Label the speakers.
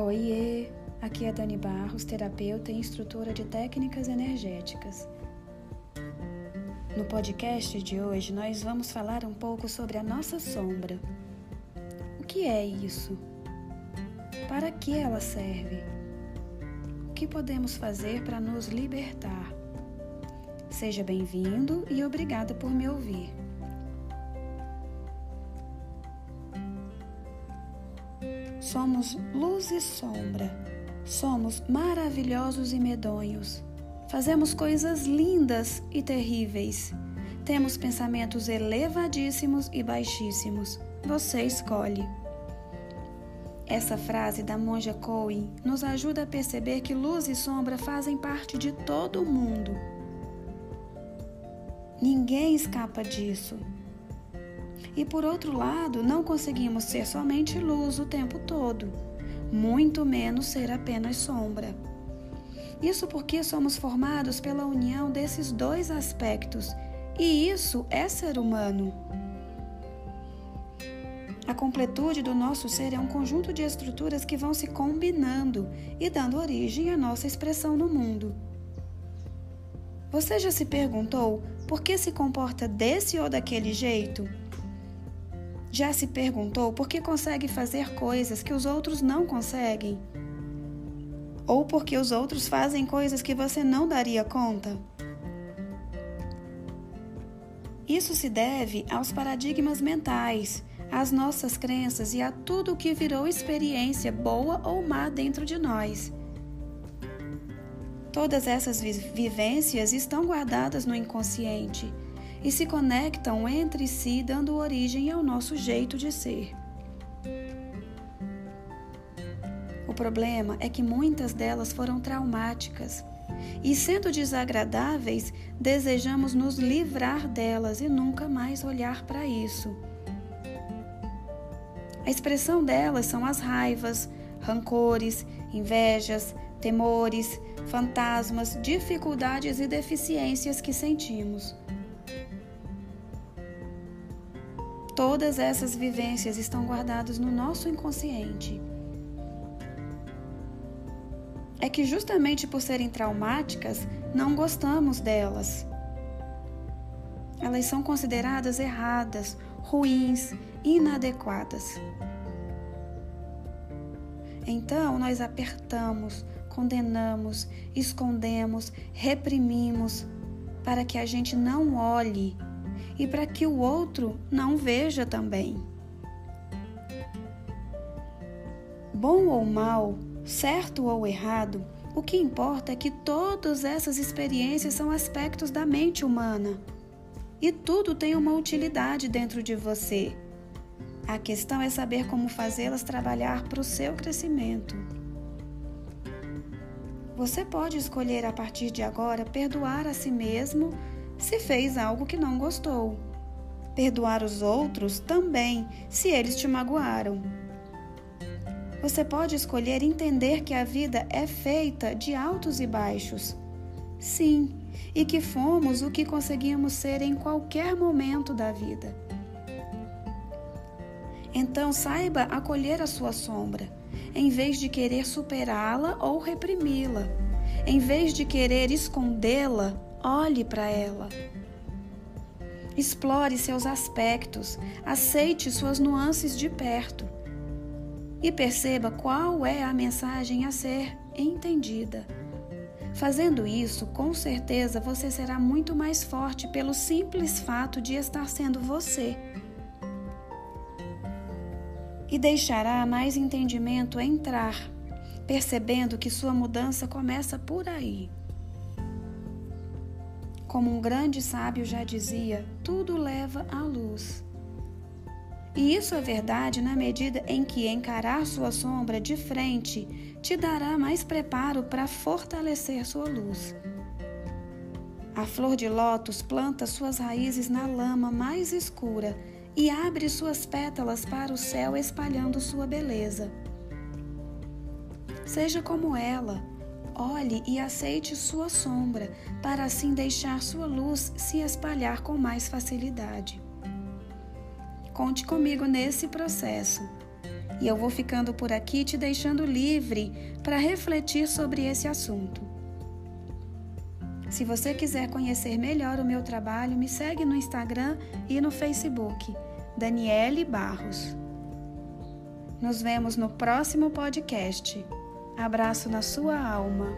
Speaker 1: Oiê, aqui é Dani Barros, terapeuta e instrutora de técnicas energéticas. No podcast de hoje, nós vamos falar um pouco sobre a nossa sombra. O que é isso? Para que ela serve? O que podemos fazer para nos libertar? Seja bem-vindo e obrigada por me ouvir. Somos luz e sombra. Somos maravilhosos e medonhos. Fazemos coisas lindas e terríveis. Temos pensamentos elevadíssimos e baixíssimos. Você escolhe. Essa frase da monja Cohen nos ajuda a perceber que luz e sombra fazem parte de todo mundo. Ninguém escapa disso. E por outro lado, não conseguimos ser somente luz o tempo todo, muito menos ser apenas sombra. Isso porque somos formados pela união desses dois aspectos, e isso é ser humano. A completude do nosso ser é um conjunto de estruturas que vão se combinando e dando origem à nossa expressão no mundo. Você já se perguntou por que se comporta desse ou daquele jeito? Já se perguntou por que consegue fazer coisas que os outros não conseguem? Ou porque os outros fazem coisas que você não daria conta? Isso se deve aos paradigmas mentais, às nossas crenças e a tudo o que virou experiência boa ou má dentro de nós. Todas essas vivências estão guardadas no inconsciente e se conectam entre si, dando origem ao nosso jeito de ser. O problema é que muitas delas foram traumáticas e, sendo desagradáveis, desejamos nos livrar delas e nunca mais olhar para isso. A expressão delas são as raivas, rancores, invejas, temores, fantasmas, dificuldades e deficiências que sentimos. Todas essas vivências estão guardadas no nosso inconsciente. É que justamente por serem traumáticas, não gostamos delas. Elas são consideradas erradas, ruins, inadequadas. Então, nós apertamos, condenamos, escondemos, reprimimos, para que a gente não olhe e para que o outro não veja também. Bom ou mal, certo ou errado, o que importa é que todas essas experiências são aspectos da mente humana e tudo tem uma utilidade dentro de você. A questão é saber como fazê-las trabalhar para o seu crescimento. Você pode escolher a partir de agora perdoar a si mesmo se fez algo que não gostou. Perdoar os outros também, se eles te magoaram. Você pode escolher entender que a vida é feita de altos e baixos. Sim, e que fomos o que conseguimos ser em qualquer momento da vida. Então saiba acolher a sua sombra, em vez de querer superá-la ou reprimi-la, em vez de querer escondê-la Olhe para ela. Explore seus aspectos, aceite suas nuances de perto e perceba qual é a mensagem a ser entendida. Fazendo isso, com certeza você será muito mais forte pelo simples fato de estar sendo você. E deixará mais entendimento entrar, percebendo que sua mudança começa por aí. Como um grande sábio já dizia, tudo leva à luz. E isso é verdade na medida em que encarar sua sombra de frente te dará mais preparo para fortalecer sua luz. A flor de lótus planta suas raízes na lama mais escura e abre suas pétalas para o céu espalhando sua beleza. Seja como ela, Olhe e aceite sua sombra, para assim deixar sua luz se espalhar com mais facilidade. Conte comigo nesse processo. E eu vou ficando por aqui te deixando livre para refletir sobre esse assunto. Se você quiser conhecer melhor o meu trabalho, me segue no Instagram e no Facebook, Daniele Barros. Nos vemos no próximo podcast. Abraço na sua alma.